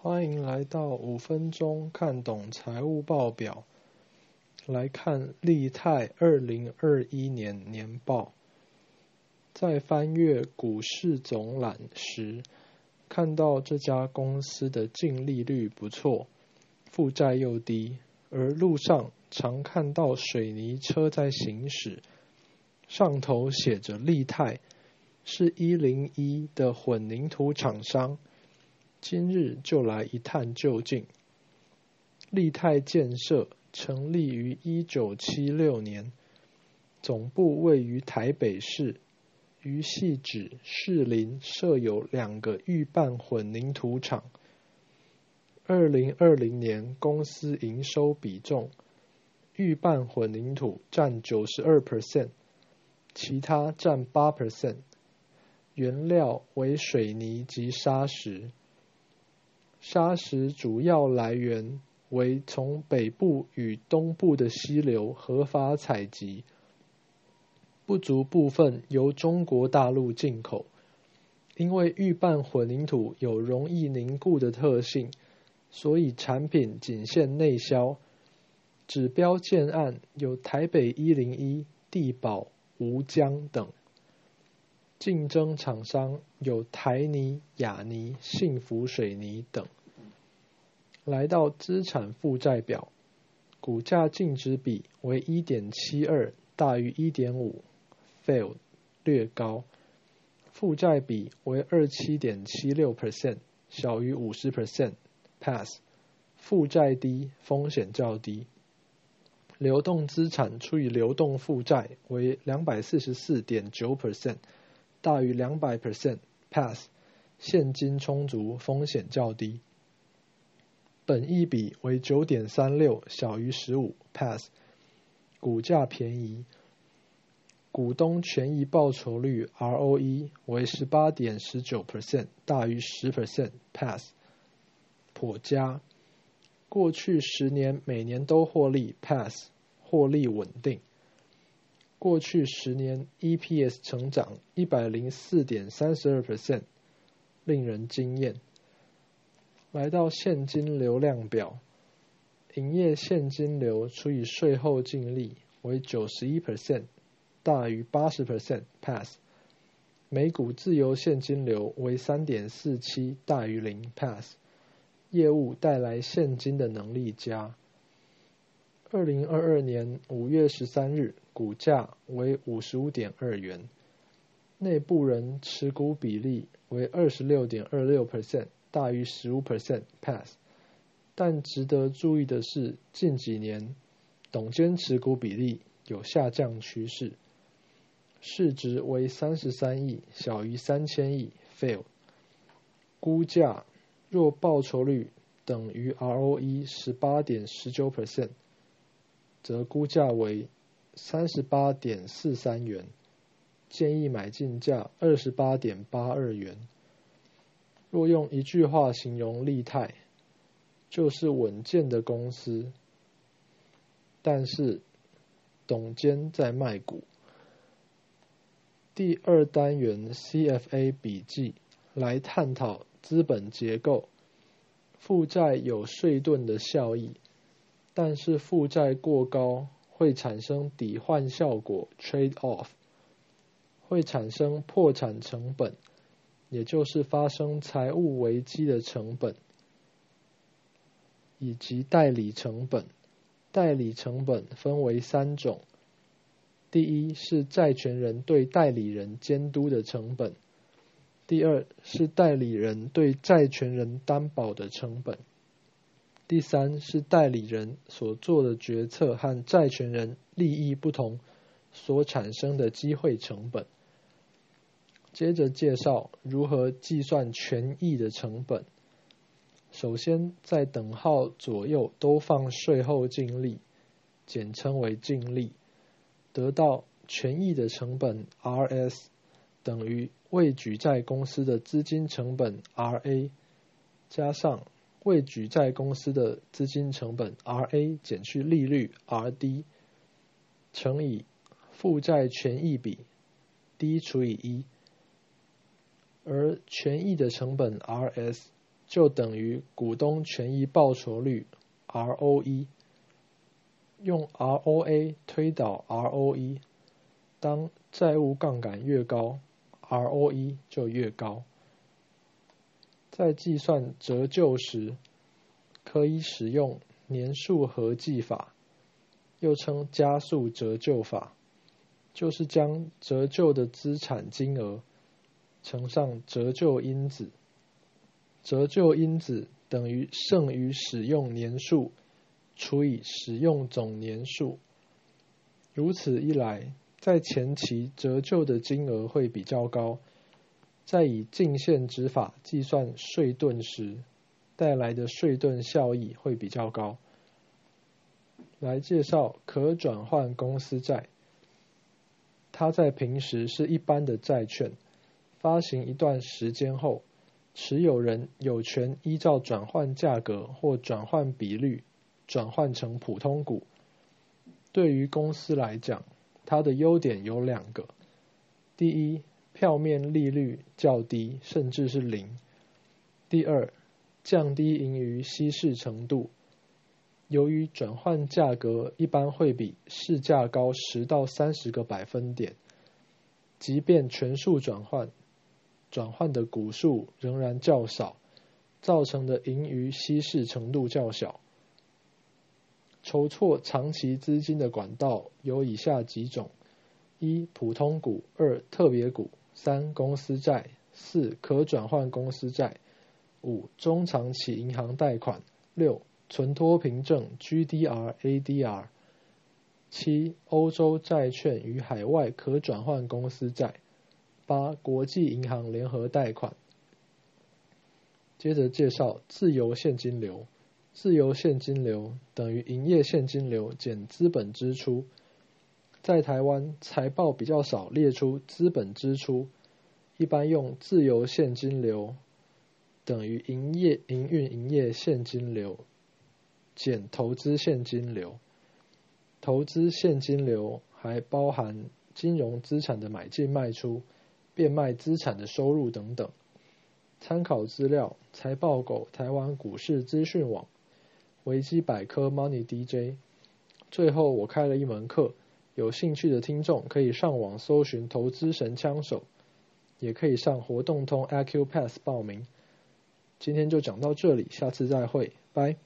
欢迎来到五分钟看懂财务报表。来看利泰二零二一年年报。在翻阅股市总览时，看到这家公司的净利率不错，负债又低，而路上常看到水泥车在行驶，上头写着利泰，是一零一的混凝土厂商。今日就来一探究竟。利泰建设成立于一九七六年，总部位于台北市，于系指士林设有两个预拌混凝土厂。二零二零年公司营收比重，预拌混凝土占九十二 percent，其他占八 percent，原料为水泥及砂石。砂石主要来源为从北部与东部的溪流合法采集，不足部分由中国大陆进口。因为预拌混凝土有容易凝固的特性，所以产品仅限内销。指标建案有台北一零一、地宝、吴江等。竞争厂商有台泥、亚泥、幸福水泥等。来到资产负债表，股价净值比为一点七二，大于一点五，fail 略高。负债比为二七点七六 percent，小于五十 percent，pass。负债低，风险较低。流动资产除以流动负债为两百四十四点九 percent。大于两百 percent，pass，现金充足，风险较低。本益比为九点三六，小于十五，pass。股价便宜。股东权益报酬率 ROE 为十八点十九 percent，大于十 percent，pass。颇佳。过去十年每年都获利，pass，获利稳定。过去十年 EPS 成长一百零四点三十二 percent，令人惊艳。来到现金流量表，营业现金流除以税后净利为九十一 percent，大于八十 percent，pass。每股自由现金流为三点四七，大于零，pass。业务带来现金的能力佳。二零二二年五月十三日。股价为五十五点二元，内部人持股比例为二十六点二六 percent，大于十五 percent，pass。但值得注意的是，近几年董监持股比例有下降趋势。市值为三十三亿，小于三千亿，fail。估价若报酬率等于 ROE 十八点十九 percent，则估价为。三十八点四三元，建议买进价二十八点八二元。若用一句话形容利泰，就是稳健的公司。但是，董监在卖股。第二单元 CFA 笔记来探讨资本结构。负债有税盾的效益，但是负债过高。会产生抵换效果 （trade off），会产生破产成本，也就是发生财务危机的成本，以及代理成本。代理成本分为三种：第一是债权人对代理人监督的成本；第二是代理人对债权人担保的成本。第三是代理人所做的决策和债权人利益不同所产生的机会成本。接着介绍如何计算权益的成本。首先，在等号左右都放税后净利，简称为净利，得到权益的成本 RS 等于未举债公司的资金成本 RA 加上。未举债公司的资金成本 RA 减去利率 RD 乘以负债权益比 D 除以一，而权益的成本 RS 就等于股东权益报酬率 ROE。用 ROA 推导 ROE，当债务杠杆越高，ROE 就越高。在计算折旧时，可以使用年数合计法，又称加速折旧法，就是将折旧的资产金额乘上折旧因子，折旧因子等于剩余使用年数。除以使用总年数，如此一来，在前期折旧的金额会比较高，在以净现值法计算税盾时，带来的税盾效益会比较高。来介绍可转换公司债，它在平时是一般的债券，发行一段时间后，持有人有权依照转换价格或转换比率。转换成普通股，对于公司来讲，它的优点有两个：第一，票面利率较低，甚至是零；第二，降低盈余稀释程度。由于转换价格一般会比市价高十到三十个百分点，即便全数转换，转换的股数仍然较少，造成的盈余稀释程度较小。筹措长期资金的管道有以下几种：一、普通股；二、特别股；三、公司债；四、可转换公司债；五、中长期银行贷款；六、存托凭证 （GDR、ADR）；七、欧洲债券与海外可转换公司债；八、国际银行联合贷款。接着介绍自由现金流。自由现金流等于营业现金流减资本支出。在台湾财报比较少列出资本支出，一般用自由现金流等于营业营运营业现金流减投资现金流。投资现金流还包含金融资产的买进卖出、变卖资产的收入等等。参考资料：财报狗台湾股市资讯网。维基百科 Money DJ。最后，我开了一门课，有兴趣的听众可以上网搜寻“投资神枪手”，也可以上活动通 a q p a s s 报名。今天就讲到这里，下次再会，拜。